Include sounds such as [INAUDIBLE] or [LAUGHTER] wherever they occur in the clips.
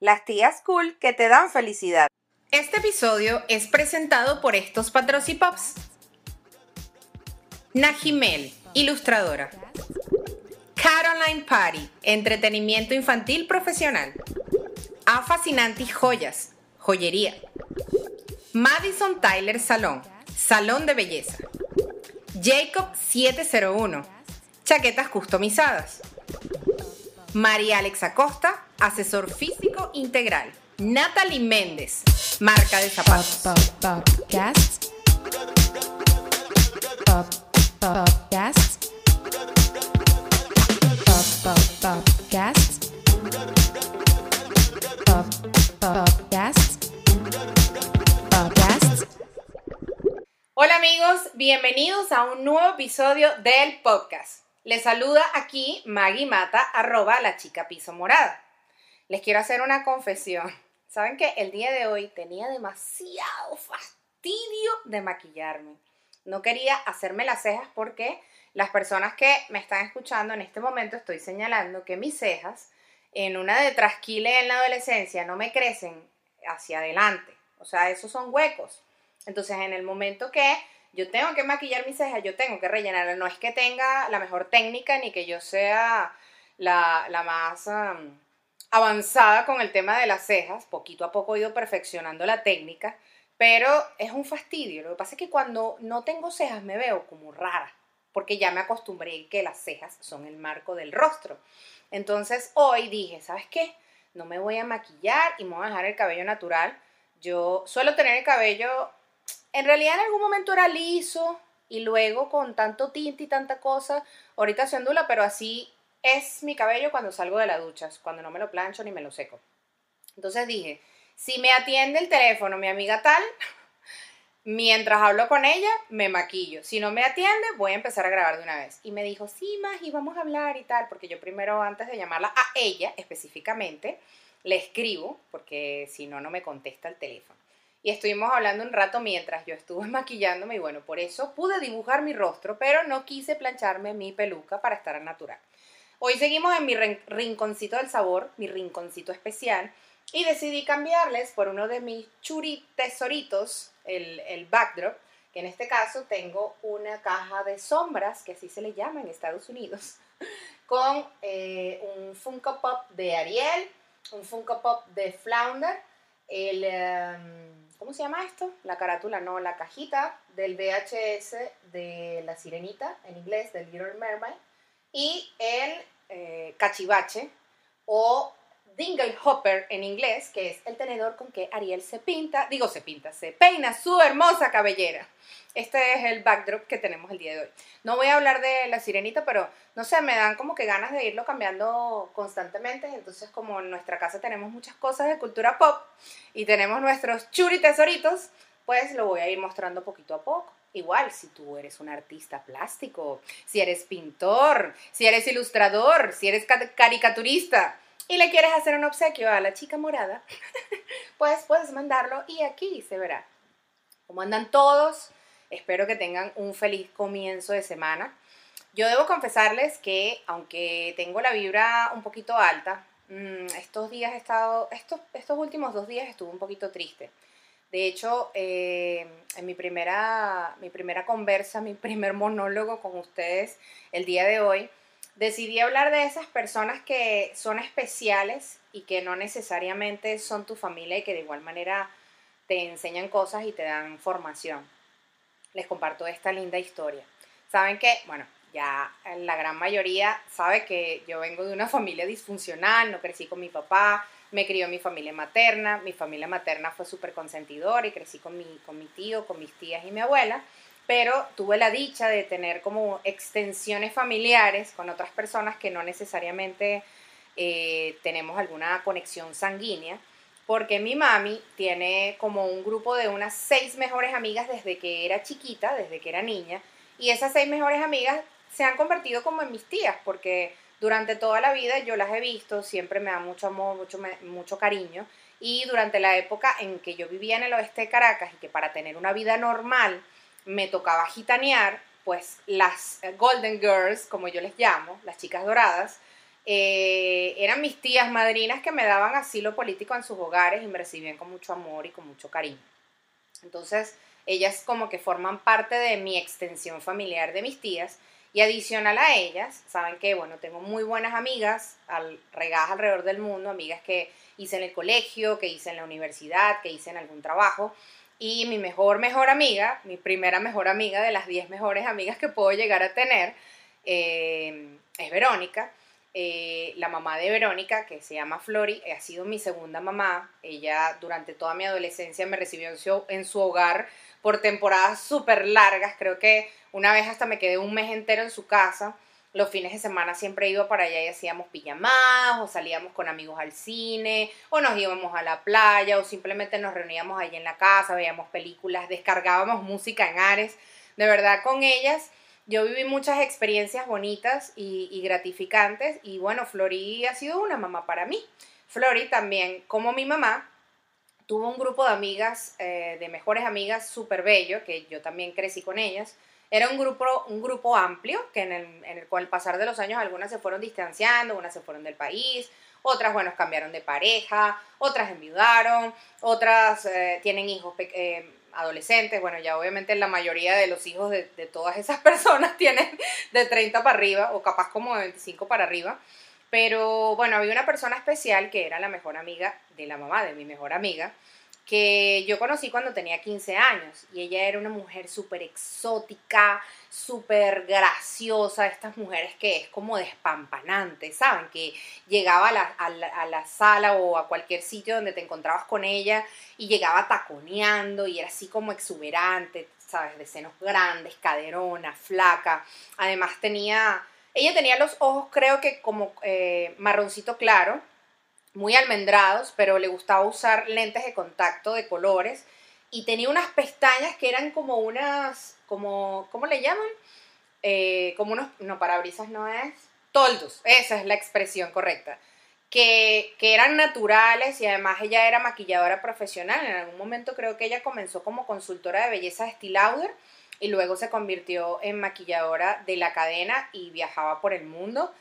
las tías cool que te dan felicidad. Este episodio es presentado por estos patrocipops. Najimel, ilustradora. Caroline Party, entretenimiento infantil profesional. A Joyas, joyería. Madison Tyler Salón, salón de belleza. Jacob 701, chaquetas customizadas. María Alex Acosta, asesor físico integral. Natalie Méndez, marca de zapatos. Hola amigos, bienvenidos a un nuevo episodio del podcast. Les saluda aquí Maggie Mata, arroba la chica piso morada. Les quiero hacer una confesión. Saben que el día de hoy tenía demasiado fastidio de maquillarme. No quería hacerme las cejas porque las personas que me están escuchando en este momento estoy señalando que mis cejas en una de trasquile en la adolescencia no me crecen hacia adelante. O sea, esos son huecos. Entonces, en el momento que yo tengo que maquillar mis cejas, yo tengo que rellenar. No es que tenga la mejor técnica ni que yo sea la, más um, avanzada con el tema de las cejas. Poquito a poco he ido perfeccionando la técnica, pero es un fastidio. Lo que pasa es que cuando no tengo cejas me veo como rara, porque ya me acostumbré que las cejas son el marco del rostro. Entonces hoy dije, ¿sabes qué? No me voy a maquillar y me voy a dejar el cabello natural. Yo suelo tener el cabello en realidad en algún momento era liso y luego con tanto tinte y tanta cosa, ahorita se ondula, pero así es mi cabello cuando salgo de la ducha, cuando no me lo plancho ni me lo seco. Entonces dije, si me atiende el teléfono mi amiga tal, [LAUGHS] mientras hablo con ella, me maquillo. Si no me atiende, voy a empezar a grabar de una vez. Y me dijo, sí, Magi, vamos a hablar y tal, porque yo primero, antes de llamarla a ella específicamente, le escribo, porque si no, no me contesta el teléfono y estuvimos hablando un rato mientras yo estuve [LAUGHS] maquillándome y bueno, por eso pude dibujar mi rostro, pero no quise plancharme mi peluca para estar natural. Hoy seguimos en mi rinconcito del sabor, mi rinconcito especial, y decidí cambiarles por uno de mis churi tesoritos, el, backdrop, que en este caso tengo una caja de sombras, que así se le llama en Estados Unidos, [LAUGHS] con eh, un Funko Pop de Ariel, un Funko Pop de Flounder, el... Em, ¿cómo se llama esto? La carátula, no, la cajita del VHS de La Sirenita, en inglés, del Little Mermaid, y el eh, cachivache o dingle hopper en inglés, que es el tenedor con que Ariel se pinta, digo se pinta, se peina su hermosa cabellera. Este es el backdrop que tenemos el día de hoy. No voy a hablar de la sirenita, pero no sé, me dan como que ganas de irlo cambiando constantemente. Entonces, como en nuestra casa tenemos muchas cosas de cultura pop y tenemos nuestros churi tesoritos, pues lo voy a ir mostrando poquito a poco. Igual, si tú eres un artista plástico, si eres pintor, si eres ilustrador, si eres caricaturista y le quieres hacer un obsequio a la chica morada, [LAUGHS] pues puedes mandarlo y aquí se verá. Como andan todos, Espero que tengan un feliz comienzo de semana. Yo debo confesarles que, aunque tengo la vibra un poquito alta, mm, estos días he estado, estos, estos últimos dos días estuve un poquito triste. De hecho, eh, en mi primera, mi primera conversa, mi primer monólogo con ustedes el día de hoy, decidí hablar de esas personas que son especiales y que no necesariamente son tu familia y que de igual manera te enseñan cosas y te dan formación les comparto esta linda historia. Saben que, bueno, ya la gran mayoría sabe que yo vengo de una familia disfuncional, no crecí con mi papá, me crió mi familia materna, mi familia materna fue súper consentidora y crecí con mi, con mi tío, con mis tías y mi abuela, pero tuve la dicha de tener como extensiones familiares con otras personas que no necesariamente eh, tenemos alguna conexión sanguínea porque mi mami tiene como un grupo de unas seis mejores amigas desde que era chiquita, desde que era niña, y esas seis mejores amigas se han convertido como en mis tías, porque durante toda la vida yo las he visto, siempre me da mucho amor, mucho, mucho cariño, y durante la época en que yo vivía en el oeste de Caracas y que para tener una vida normal me tocaba gitanear, pues las Golden Girls, como yo les llamo, las chicas doradas, eh, eran mis tías madrinas que me daban asilo político en sus hogares y me recibían con mucho amor y con mucho cariño. Entonces, ellas como que forman parte de mi extensión familiar de mis tías y adicional a ellas, saben que, bueno, tengo muy buenas amigas al, regadas alrededor del mundo, amigas que hice en el colegio, que hice en la universidad, que hice en algún trabajo. Y mi mejor, mejor amiga, mi primera mejor amiga de las 10 mejores amigas que puedo llegar a tener, eh, es Verónica. Eh, la mamá de Verónica, que se llama Flori, ha sido mi segunda mamá. Ella durante toda mi adolescencia me recibió en su, en su hogar por temporadas súper largas. Creo que una vez hasta me quedé un mes entero en su casa. Los fines de semana siempre iba para allá y hacíamos pijamadas o salíamos con amigos al cine o nos íbamos a la playa o simplemente nos reuníamos allí en la casa, veíamos películas, descargábamos música en Ares. De verdad, con ellas yo viví muchas experiencias bonitas y, gratificantes y bueno, Flori ha sido una mamá para mí. Flori también, como mi mamá, tuvo un grupo de amigas, eh, de mejores amigas súper bello, que yo también crecí con ellas. Era un grupo, un grupo amplio, que en el, en el, con el pasar de los años algunas se fueron distanciando, unas se fueron del país, otras, bueno, cambiaron de pareja, otras enviudaron, otras eh, tienen hijos eh, adolescentes, bueno, ya obviamente la mayoría de los hijos de, de, todas esas [LAUGHS] personas tienen de 30 para arriba, o capaz como de 25 para arriba. Pero bueno, había una persona especial que era la mejor amiga de la mamá de mi mejor amiga, que yo conocí cuando tenía 15 años y ella era una mujer súper exótica, súper graciosa, estas mujeres que es como despampanante, ¿saben? Que llegaba a la, a, la, a la, sala o a cualquier sitio donde te encontrabas con ella y llegaba taconeando y era así como exuberante, ¿sabes? De senos grandes, caderona, flaca. Además tenía ella tenía los ojos, creo que como eh, marroncito claro, muy almendrados, pero le gustaba usar lentes de contacto de colores y tenía unas pestañas que eran como unas, como, ¿cómo le llaman? Eh, como unos, no, parabrisas no es, toldos, esa es la expresión correcta, que, que eran naturales y además ella era maquilladora profesional, en algún momento creo que ella comenzó como consultora de belleza de Lauder, y luego se convirtió en maquilladora de la cadena y viajaba por el mundo.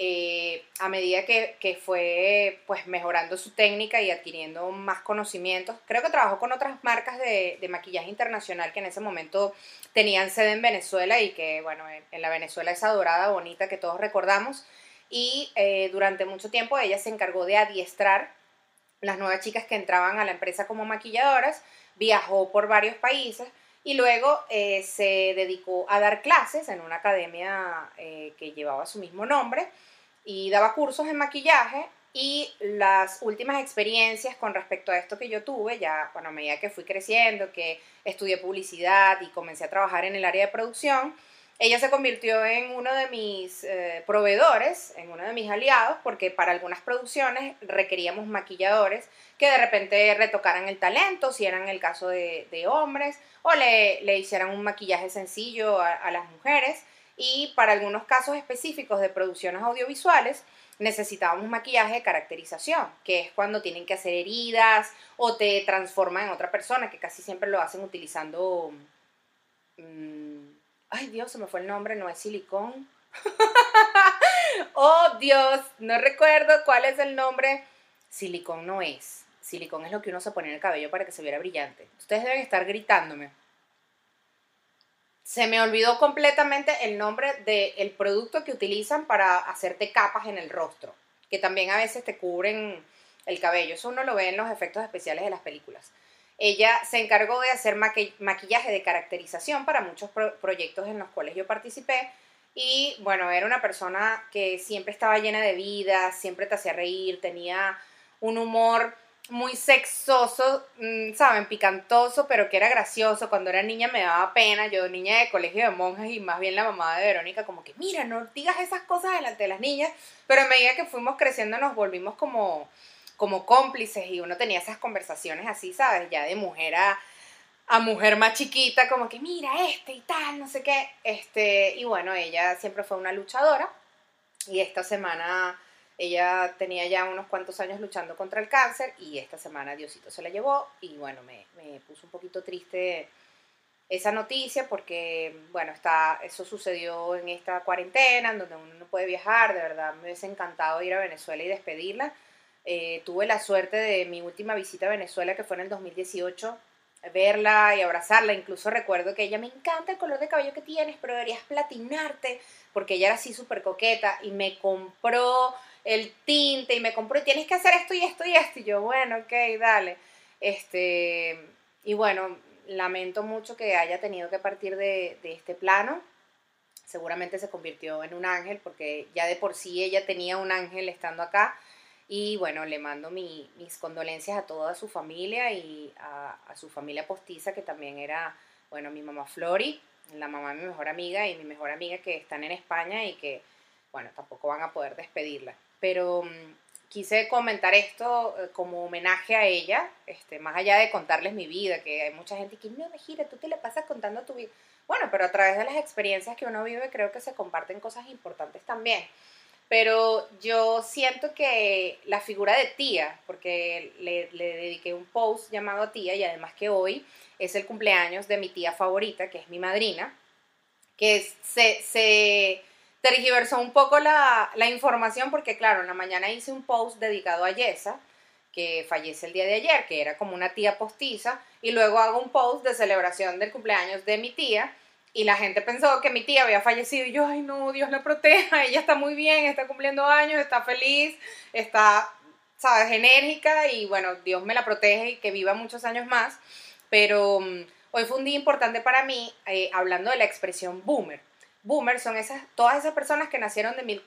Eh, a medida que, fue pues mejorando su técnica y adquiriendo más conocimientos. Creo que trabajó con otras marcas de, maquillaje internacional que en ese momento tenían sede en Venezuela y que, bueno, en, en la Venezuela esa dorada bonita que todos recordamos. Y eh, durante mucho tiempo ella se encargó de adiestrar las nuevas chicas que entraban a la empresa como maquilladoras, viajó por varios países y luego eh, se dedicó a dar clases en una academia eh, que llevaba su mismo nombre y daba cursos en maquillaje y las últimas experiencias con respecto a esto que yo tuve, ya bueno, a medida que fui creciendo, que estudié publicidad y comencé a trabajar en el área de producción, ella se convirtió en uno de mis eh, proveedores, en uno de mis aliados, porque para algunas producciones requeríamos maquilladores que de repente retocaran el talento, si eran el caso de, hombres, o le, le, hicieran un maquillaje sencillo a, las mujeres. Y para algunos casos específicos de producciones audiovisuales, necesitábamos maquillaje de caracterización, que es cuando tienen que hacer heridas o te transforman en otra persona, que casi siempre lo hacen utilizando... Mmm, Ay, Dios, se me fue el nombre, no es silicón. [LAUGHS] oh, Dios, no recuerdo cuál es el nombre. Silicón no es. Silicón es lo que uno se pone en el cabello para que se viera brillante. Ustedes deben estar gritándome. Se me olvidó completamente el nombre del producto que utilizan para hacerte capas en el rostro, que también a veces te cubren el cabello. Eso uno lo ve en los efectos especiales de las películas. Ella se encargó de hacer maquillaje de caracterización para muchos pro proyectos en los cuales yo participé. Y bueno, era una persona que siempre estaba llena de vida, siempre te hacía reír, tenía un humor muy sexoso, mm, ¿saben? Picantoso, pero que era gracioso. Cuando era niña me daba pena, yo niña de colegio de monjas y más bien la mamá de Verónica como que, mira, no digas esas cosas delante de las niñas. Pero a medida que fuimos creciendo nos volvimos como como cómplices y uno tenía esas conversaciones así, ¿sabes? Ya de mujer a, a mujer más chiquita, como que mira este y tal, no sé qué. Este, y bueno, ella siempre fue una luchadora y esta semana ella tenía ya unos cuantos años luchando contra el cáncer y esta semana Diosito se la llevó y bueno, me, me puso un poquito triste esa noticia porque, bueno, está, eso sucedió en esta cuarentena, en donde uno no puede viajar, de verdad me hubiese encantado ir a Venezuela y despedirla. Eh, tuve la suerte de mi última visita a Venezuela, que fue en el 2018, verla y abrazarla. Incluso recuerdo que ella me encanta el color de cabello que tienes, pero deberías platinarte, porque ella era así súper coqueta y me compró el tinte y me compró, tienes que hacer esto y esto y esto. Y yo, bueno, ok, dale. Este, y bueno, lamento mucho que haya tenido que partir de, este plano. Seguramente se convirtió en un ángel porque ya de por sí ella tenía un ángel estando acá. Y bueno, le mando mis condolencias a toda su familia y a, su familia postiza, que también era, bueno, mi mamá Flori, la mamá de mi mejor amiga y mi mejor amiga que están en España y que, bueno, tampoco van a poder despedirla. Pero mm, quise comentar esto eh, como homenaje a ella, este, más allá de contarles mi vida, que hay mucha gente que, no, gira, tú te le pasas contando tu vida. Bueno, pero a través de las experiencias que uno vive creo que se comparten cosas importantes también. Pero yo siento que la figura de tía, porque le, dediqué un post llamado tía y además que hoy es el cumpleaños de mi tía favorita, que es mi madrina, que se, se tergiversó un poco la, información porque, claro, en la mañana hice un post dedicado a Yesa, que fallece el día de ayer, que era como una tía postiza, y luego hago un post de celebración del cumpleaños de mi tía, y la gente pensó que mi tía había fallecido, y yo, ay no, Dios la proteja, [LAUGHS] ella está muy bien, está cumpliendo años, está feliz, está, sabes, enérgica, y bueno, Dios me la protege y que viva muchos años más, pero mm, hoy fue un día importante para mí, eh, hablando de la expresión boomer. Boomers son esas, todas esas personas que nacieron de, mil,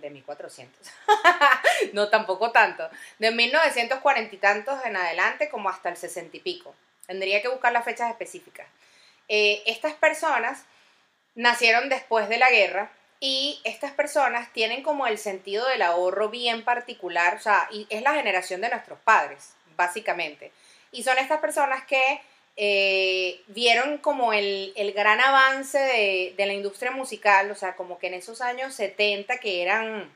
de 1400, [LAUGHS] no tampoco tanto, de 1940 y tantos en adelante como hasta el 60 y pico. Tendría que buscar las fechas específicas. Eh, estas personas nacieron después de la guerra y estas personas tienen como el sentido del ahorro bien particular, o sea, y es la generación de nuestros padres, básicamente. Y son estas personas que eh, vieron como el, gran avance de, de, la industria musical, o sea, como que en esos años 70 que eran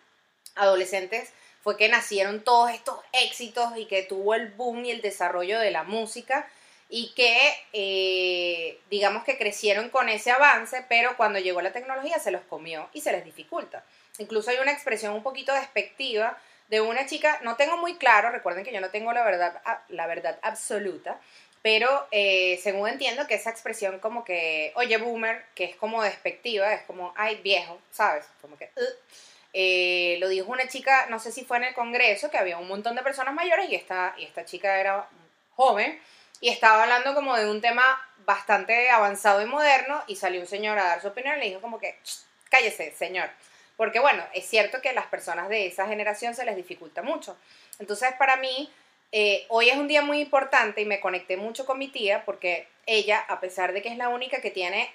adolescentes, fue que nacieron todos estos éxitos y que tuvo el boom y el desarrollo de la música y que eh, digamos que crecieron con ese avance, pero cuando llegó la tecnología se los comió y se les dificulta. Incluso hay una expresión un poquito despectiva de una chica, no tengo muy claro, recuerden que yo no tengo la verdad, la verdad absoluta, pero eh, según entiendo que esa expresión como que, oye, boomer, que es como despectiva, es como, ay, viejo, ¿sabes? Como que, eh, lo dijo una chica, no sé si fue en el Congreso, que había un montón de personas mayores y esta, y esta chica era joven y estaba hablando como de un tema bastante avanzado y moderno y salió un señor a dar su opinión y le dijo como que, cállese, señor. Porque bueno, es cierto que a las personas de esa generación se les dificulta mucho. Entonces, para mí, eh, hoy es un día muy importante y me conecté mucho con mi tía porque ella, a pesar de que es la única que tiene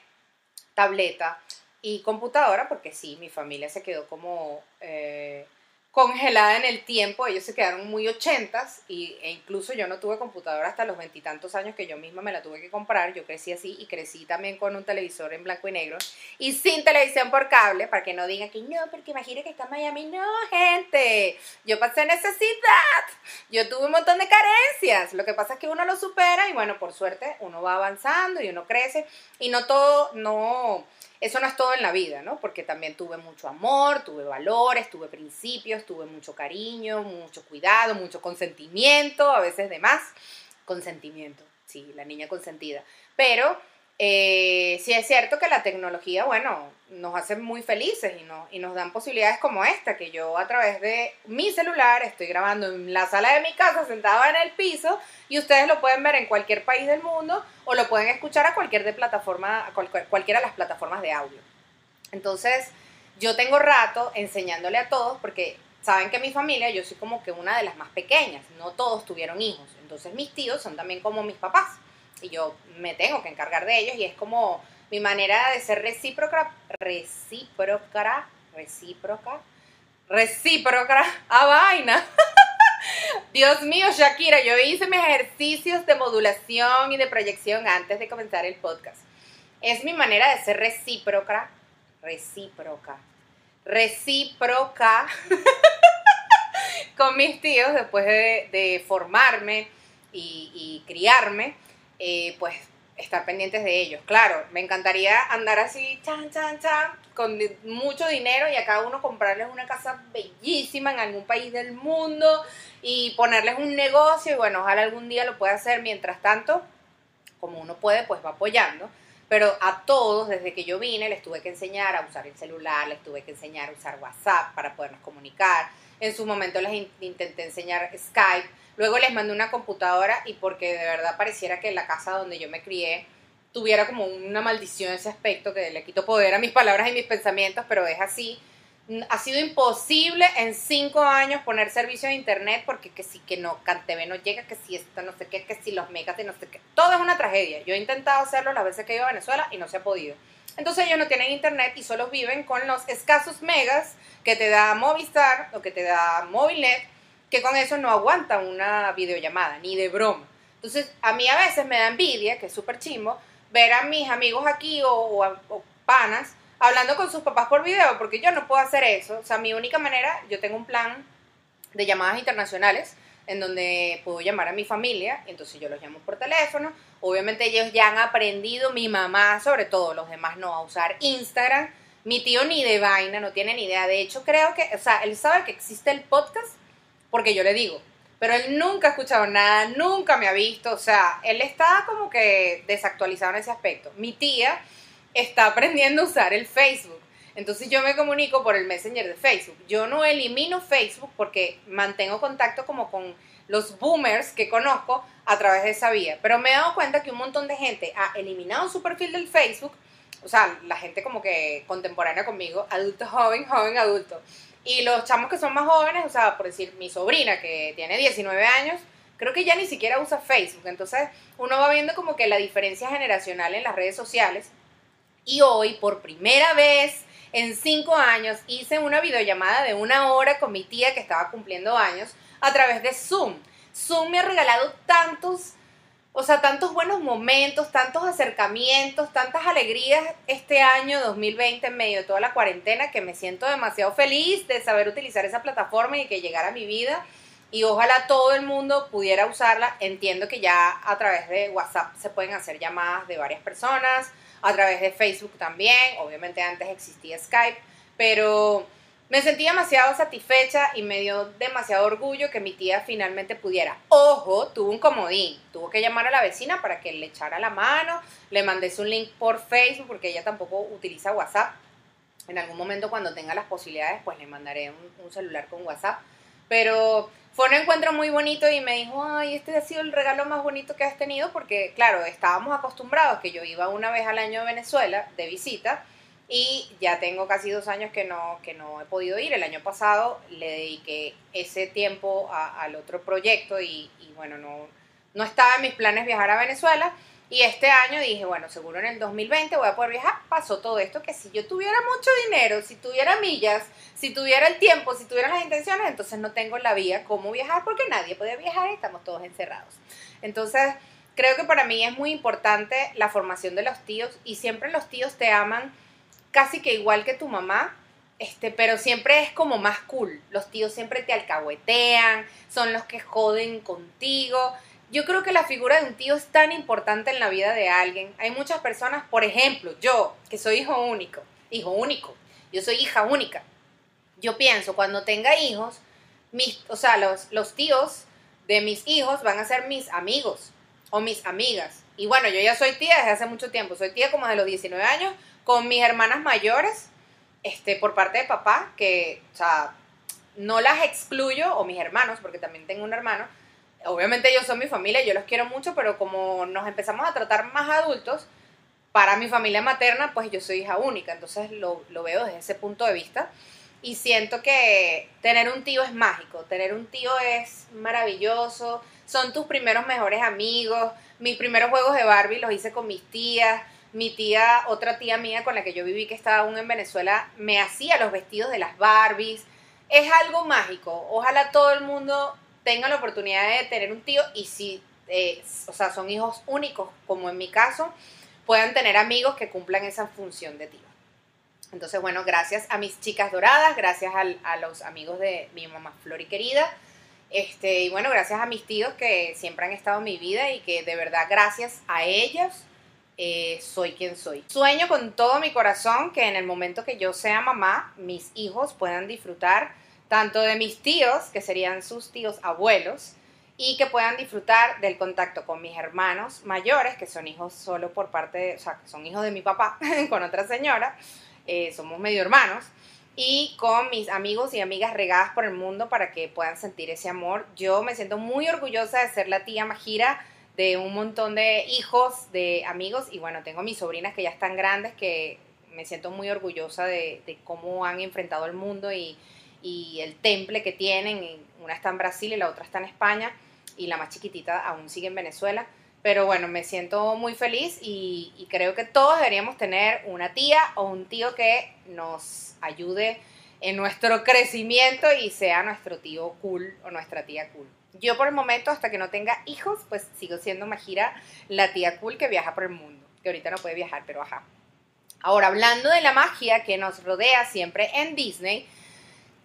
tableta y computadora, porque sí, mi familia se quedó como eh, congelada en el tiempo, ellos se quedaron muy ochentas y, e incluso yo no tuve computadora hasta los veintitantos años que yo misma me la tuve que comprar, yo crecí así y crecí también con un televisor en blanco y negro y sin televisión por cable, para que no digan que no, porque imagínate que está en Miami, no gente, yo pasé necesidad, yo tuve un montón de carencias, lo que pasa es que uno lo supera y bueno, por suerte uno va avanzando y uno crece y no todo, no eso no es todo en la vida, ¿no? Porque también tuve mucho amor, tuve valores, tuve principios, tuve mucho cariño, mucho cuidado, mucho consentimiento, a veces de más. Consentimiento, sí, la niña consentida. Pero eh, sí es cierto que la tecnología, bueno, nos hace muy felices y, no, y nos dan posibilidades como esta, que yo a través de mi celular estoy grabando en la sala de mi casa sentada en el piso y ustedes lo pueden ver en cualquier país del mundo o lo pueden escuchar a cualquier de plataforma, a cualquiera de las plataformas de audio. Entonces, yo tengo rato enseñándole a todos porque saben que mi familia, yo soy como que una de las más pequeñas, no todos tuvieron hijos, entonces mis tíos son también como mis papás y yo me tengo que encargar de ellos y es como mi manera de ser recíproca, recíproca, recíproca, recíproca [LAUGHS] a vaina. [LAUGHS] Dios mío, Shakira, yo hice mis ejercicios de modulación y de proyección antes de comenzar el podcast. Es mi manera de ser recíproca, recíproca, recíproca [LAUGHS] con mis tíos después de, formarme y criarme eh, pues estar pendientes de ellos. Claro, me encantaría andar así, chan, chan, chan, con mucho dinero y a cada uno comprarles una casa bellísima en algún país del mundo y ponerles un negocio y bueno, ojalá algún día lo pueda hacer. Mientras tanto, como uno puede, pues va apoyando. Pero a todos, desde que yo vine, les tuve que enseñar a usar el celular, les tuve que enseñar a usar WhatsApp para podernos comunicar. En su momento les intenté enseñar Skype Luego les mandé una computadora y porque de verdad pareciera que la casa donde yo me crié tuviera como una maldición ese aspecto que le quito poder a mis palabras y mis pensamientos, pero es así. Ha sido imposible en cinco años poner servicio de internet porque que si que no, CanTV no llega, que si esto no sé qué, que si los megas y no sé qué. Todo es una tragedia. Yo he intentado hacerlo las veces que he ido a Venezuela y no se ha podido. Entonces ellos no tienen internet y solo viven con los escasos megas que te da Movistar o que te da Movilnet que con eso no aguantan una videollamada, ni de broma. Entonces, a mí a veces me da envidia, que es súper chimbo, ver a mis amigos aquí o, panas hablando con sus papás por video, porque yo no puedo hacer eso. O sea, mi única manera, yo tengo un plan de llamadas internacionales en donde puedo llamar a mi familia, entonces yo los llamo por teléfono. Obviamente ellos ya han aprendido, mi mamá sobre todo, los demás no, a usar Instagram. Mi tío ni de vaina, no tiene ni idea. De hecho, creo que, o sea, él sabe que existe el podcast, porque yo le digo, pero él nunca ha escuchado nada, nunca me ha visto, o sea, él está como que desactualizado en ese aspecto. Mi tía está aprendiendo a usar el Facebook. Entonces yo me comunico por el Messenger de Facebook. Yo no elimino Facebook porque mantengo contacto como con los boomers que conozco a través de esa vía. Pero me he dado cuenta que un montón de gente ha eliminado su perfil del Facebook. O sea, la gente como que contemporánea conmigo, adulto joven, joven adulto. Y los chamos que son más jóvenes, o sea, por decir, mi sobrina que tiene 19 años, creo que ya ni siquiera usa Facebook. Entonces, uno va viendo como que la diferencia generacional en las redes sociales. Y hoy, por primera vez en cinco años, hice una videollamada de una hora con mi tía que estaba cumpliendo años a través de Zoom. Zoom me ha regalado tantos o sea, tantos buenos momentos, tantos acercamientos, tantas alegrías este año 2020 en medio de toda la cuarentena que me siento demasiado feliz de saber utilizar esa plataforma y que llegara a mi vida. Y ojalá todo el mundo pudiera usarla. Entiendo que ya a través de WhatsApp se pueden hacer llamadas de varias personas, a través de Facebook también. Obviamente antes existía Skype, pero me sentí demasiado satisfecha y me dio demasiado orgullo que mi tía finalmente pudiera. Ojo, tuvo un comodín. Tuvo que llamar a la vecina para que le echara la mano. Le mandé su link por Facebook porque ella tampoco utiliza WhatsApp. En algún momento cuando tenga las posibilidades, pues le mandaré un, celular con WhatsApp. Pero fue un encuentro muy bonito y me dijo, ay, este ha sido el regalo más bonito que has tenido porque, claro, estábamos acostumbrados que yo iba una vez al año a Venezuela de visita y ya tengo casi dos años que no, que no he podido ir. El año pasado le dediqué ese tiempo al otro proyecto y, bueno, no, no estaba en mis planes viajar a Venezuela. Y este año dije, bueno, seguro en el 2020 voy a poder viajar. Pasó todo esto que si yo tuviera mucho dinero, si tuviera millas, si tuviera el tiempo, si tuviera las intenciones, entonces no tengo la vía cómo viajar porque nadie puede viajar y estamos todos encerrados. Entonces, creo que para mí es muy importante la formación de los tíos y siempre los tíos te aman casi que igual que tu mamá, este, pero siempre es como más cool. Los tíos siempre te alcahuetean, son los que joden contigo. Yo creo que la figura de un tío es tan importante en la vida de alguien. Hay muchas personas, por ejemplo, yo, que soy hijo único, hijo único, yo soy hija única. Yo pienso, cuando tenga hijos, mis, o sea, los, los tíos de mis hijos van a ser mis amigos o mis amigas. Y bueno, yo ya soy tía desde hace mucho tiempo, soy tía como de los 19 años, con mis hermanas mayores, este, por parte de papá, que, o sea, no las excluyo, o mis hermanos, porque también tengo un hermano, obviamente ellos son mi familia, yo los quiero mucho, pero como nos empezamos a tratar más adultos, para mi familia materna, pues yo soy hija única, entonces lo, lo veo desde ese punto de vista. Y siento que tener un tío es mágico, tener un tío es maravilloso, son tus primeros mejores amigos. Mis primeros juegos de Barbie los hice con mis tías mi tía, otra tía mía con la que yo viví que estaba aún en Venezuela, me hacía los vestidos de las Barbies. Es algo mágico. Ojalá todo el mundo tenga la oportunidad de tener un tío y si, eh, o sea, son hijos únicos, como en mi caso, puedan tener amigos que cumplan esa función de tío. Entonces, bueno, gracias a mis chicas doradas, gracias a, los amigos de mi mamá Flori querida. Este, y bueno, gracias a mis tíos que siempre han estado en mi vida y que de verdad gracias a ellos eh, soy quien soy. Sueño con todo mi corazón que en el momento que yo sea mamá, mis hijos puedan disfrutar tanto de mis tíos, que serían sus tíos abuelos, y que puedan disfrutar del contacto con mis hermanos mayores, que son hijos solo por parte, de, o sea, que son hijos de mi papá, [LAUGHS] con otra señora, eh, somos medio hermanos, y con mis amigos y amigas regadas por el mundo para que puedan sentir ese amor. Yo me siento muy orgullosa de ser la tía Majira de un montón de hijos, de amigos, y bueno, tengo mis sobrinas que ya están grandes, que me siento muy orgullosa de, cómo han enfrentado el mundo y, y el temple que tienen. Una está en Brasil y la otra está en España y la más chiquitita aún sigue en Venezuela. Pero bueno, me siento muy feliz y, y, creo que todos deberíamos tener una tía o un tío que nos ayude en nuestro [LAUGHS] crecimiento y sea nuestro tío cool o nuestra tía cool. Yo por el momento, hasta que no tenga hijos, pues sigo siendo Majira, la tía cool que viaja por el mundo, que ahorita no puede viajar, pero ajá. Ahora, hablando de la magia que nos rodea siempre en Disney,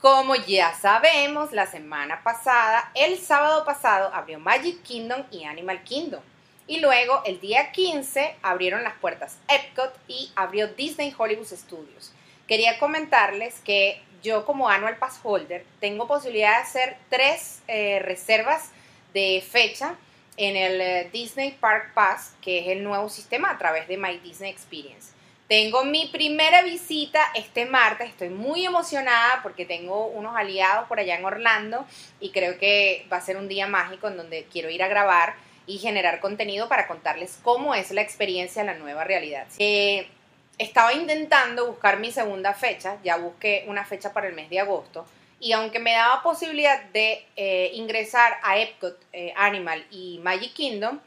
como ya sabemos, la semana pasada, el sábado pasado, abrió Magic Kingdom y Animal Kingdom. Y luego, el día 15, abrieron las puertas Epcot y abrió Disney Hollywood Studios. Quería comentarles que yo como Annual Pass Holder tengo posibilidad de hacer tres eh, reservas de fecha en el eh, Disney Park Pass, que es el nuevo sistema a través de My Disney Experience. Tengo mi primera visita este martes, estoy muy emocionada porque tengo unos aliados por allá en Orlando y creo que va a ser un día mágico en donde quiero ir a grabar y generar contenido para contarles cómo es la experiencia en la nueva realidad. Eh, estaba intentando buscar mi segunda fecha, ya busqué una fecha para el mes de agosto y aunque me daba posibilidad de eh, ingresar a Epcot, eh, Animal y Magic Kingdom,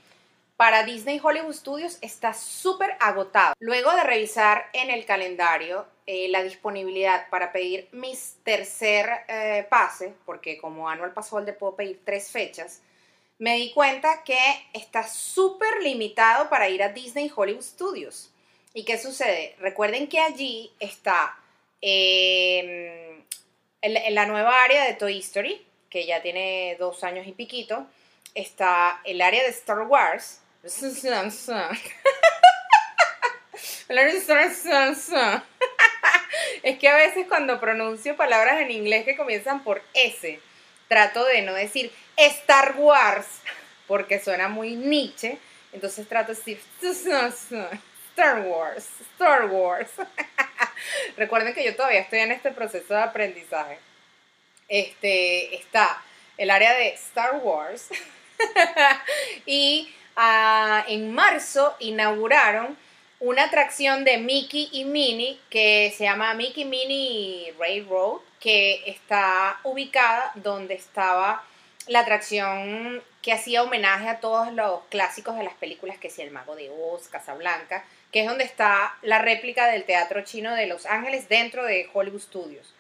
para Disney Hollywood Studios está súper agotado. Luego de revisar en el calendario eh, la disponibilidad para pedir mis tercer eh, pase, porque como Annual Pass Holder puedo pedir tres fechas, me di cuenta que está súper limitado para ir a Disney Hollywood Studios. ¿Y qué sucede? Recuerden que allí está em, en la nueva área de Toy Story, que ya tiene dos años y piquito, está el área de Star Wars, es que a veces cuando pronuncio palabras en inglés que comienzan por S, trato de no decir Star Wars, porque suena muy Nietzsche, entonces trato de decir Star Wars, Star Wars. [LAUGHS] Recuerden que yo todavía estoy en este proceso de aprendizaje. Este está el área de Star Wars [LAUGHS] y en marzo inauguraron una atracción de Mickey y Minnie que se llama Mickey Minnie Railroad, que está ubicada donde estaba la atracción que hacía homenaje a todos los clásicos de las películas que si El Mago de Oz, Casablanca, que es donde está la réplica del Teatro Chino de Los Ángeles dentro de Hollywood Studios.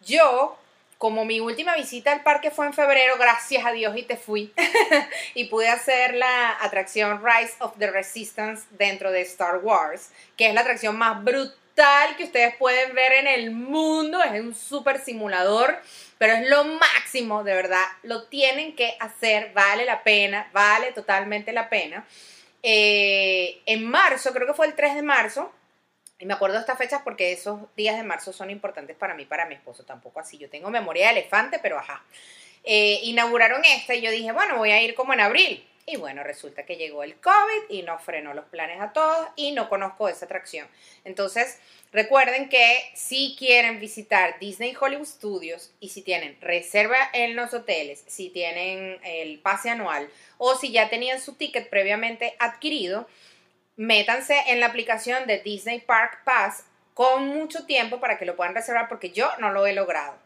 Yo como mi última visita al parque fue en febrero, gracias a Dios y te fui, [LAUGHS] y pude hacer la atracción Rise of the Resistance dentro de Star Wars, que es la atracción más brutal que ustedes pueden ver en el mundo, es un super simulador, pero es lo máximo, de verdad, lo tienen que hacer, vale la pena, vale totalmente la pena. Eh, en marzo, creo que fue el 3 de marzo, y me acuerdo de estas fechas porque esos días de marzo son importantes para mí, para mi esposo, tampoco así. Yo tengo memoria de elefante, pero ajá. Eh, inauguraron esta y yo dije, bueno, voy a ir como en abril. Y bueno, resulta que llegó el COVID y nos frenó los planes a todos y no conozco esa atracción. Entonces, recuerden que si quieren visitar Disney Hollywood Studios y si tienen reserva en los hoteles, si tienen el pase anual o si ya tenían su ticket previamente adquirido, métanse en la aplicación de Disney Park Pass con mucho tiempo para que lo puedan reservar porque yo no lo he logrado.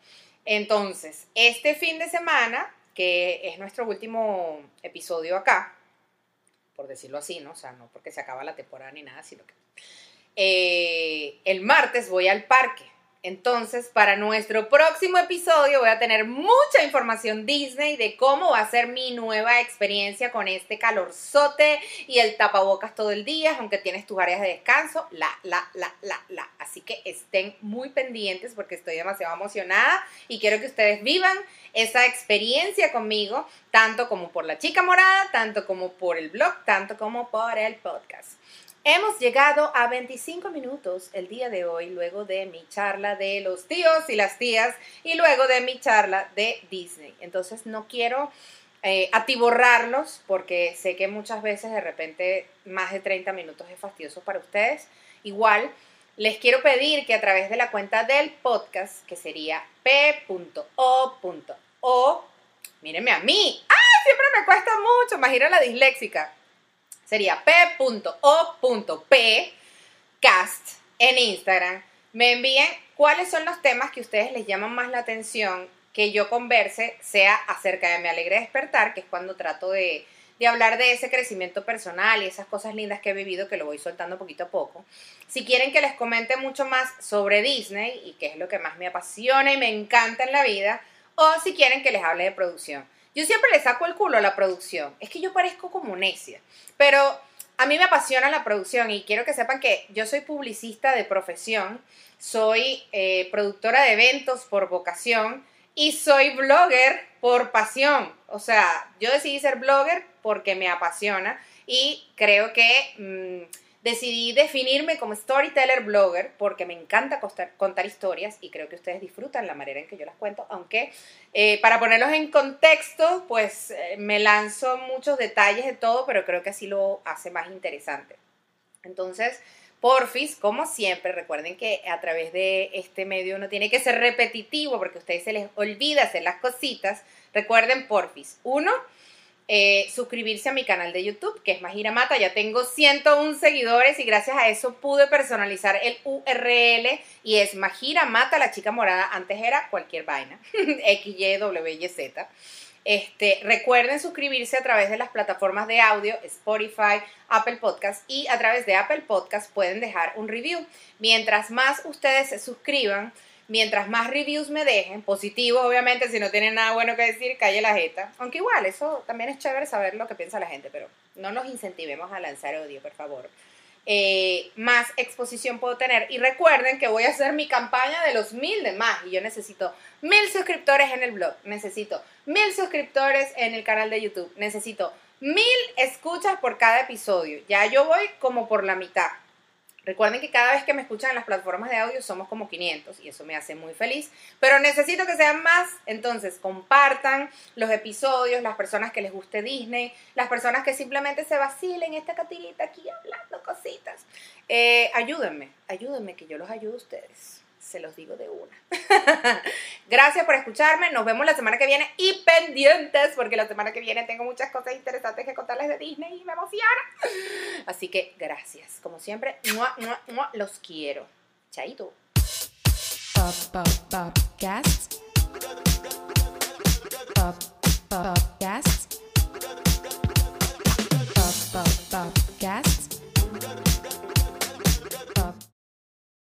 Entonces, este fin de semana, que es nuestro último episodio acá, por decirlo así, ¿no? O sea, no porque se acaba la temporada ni nada, sino que eh, el martes voy al parque entonces, para nuestro próximo episodio voy a tener mucha información Disney de cómo va a ser mi nueva experiencia con este calorzote y el tapabocas todo el día, aunque tienes tus áreas de descanso, la, la, la, la, la. Que estén muy pendientes porque estoy demasiado emocionada y quiero que ustedes vivan esa experiencia conmigo, tanto como por la chica morada, tanto como por el blog, tanto como por el podcast. Hemos llegado a 25 minutos el día de hoy, luego de mi charla de los tíos y las tías y luego de mi charla de Disney. Entonces no quiero eh, atiborrarlos porque sé que muchas veces de repente más de 30 minutos es fastidioso para ustedes. Igual les quiero pedir que a través de la cuenta del podcast, que sería p.o.o, mírenme a mí, ¡ah! Siempre me cuesta mucho, imagina la disléxica sería p.o.p cast en Instagram. Me envíen cuáles son los temas que ustedes les llaman más la atención que yo converse, sea acerca de Me Alegre Despertar, que es cuando trato de, de hablar de ese crecimiento personal y esas cosas lindas que he vivido, que lo voy soltando poquito a poco. Si quieren que les comente mucho más sobre Disney y que es lo que más me apasiona y me encanta en la vida, o si quieren que les hable de producción. Yo siempre le saco el culo a la producción. Es que yo parezco como necia. Pero a mí me apasiona la producción y quiero que sepan que yo soy publicista de profesión, soy eh, productora de eventos por vocación y soy blogger por pasión. O sea, yo decidí ser blogger porque me apasiona y creo que... Mm, decidí definirme como storyteller blogger porque me encanta contar, historias y creo que ustedes disfrutan la manera en que yo las cuento, aunque eh, para ponerlos en contexto, pues eh, me lanzo muchos detalles de todo, pero creo que así lo hace más interesante. Entonces, porfis, como siempre, recuerden que a través de este medio uno tiene que ser repetitivo porque a ustedes se les olvida hacer las cositas. Recuerden, porfis, uno, eh, suscribirse a mi canal de YouTube, que es Magira Mata. Ya tengo 101 seguidores y gracias a eso pude personalizar el URL y es Magira Mata, la chica morada. Antes era cualquier vaina, [LAUGHS] X, Y, W, Y, Z. Este, recuerden suscribirse a través de las plataformas de audio, Spotify, Apple Podcast y a través de Apple Podcast pueden dejar un review. Mientras más ustedes se suscriban, mientras más reviews me dejen, positivos obviamente, si no tienen nada bueno que decir, calle la jeta. Aunque igual, eso también es chévere saber lo que piensa la gente, pero no nos incentivemos a lanzar odio, por favor. Eh, más exposición puedo tener. Y recuerden que voy a hacer mi campaña de los mil de más. Y yo necesito mil suscriptores en el blog, necesito mil suscriptores en el canal de YouTube, necesito mil escuchas por cada episodio. Ya yo voy como por la mitad. Recuerden que cada vez que me escuchan en las plataformas de audio somos como 500 y eso me hace muy feliz, pero necesito que sean más, entonces compartan los episodios, las personas que les guste Disney, las personas que simplemente se vacilen esta catirita aquí hablando cositas. Eh, ayúdenme, ayúdenme que yo los ayudo a ustedes se los digo de una. [LAUGHS] Gracias por escucharme, nos vemos la semana que viene y pendientes, porque la semana que viene tengo muchas cosas interesantes que contarles de Disney y me emociona. Así que gracias, como siempre, mua, mua, mua, los quiero. Chaito. Pop, pop, pop,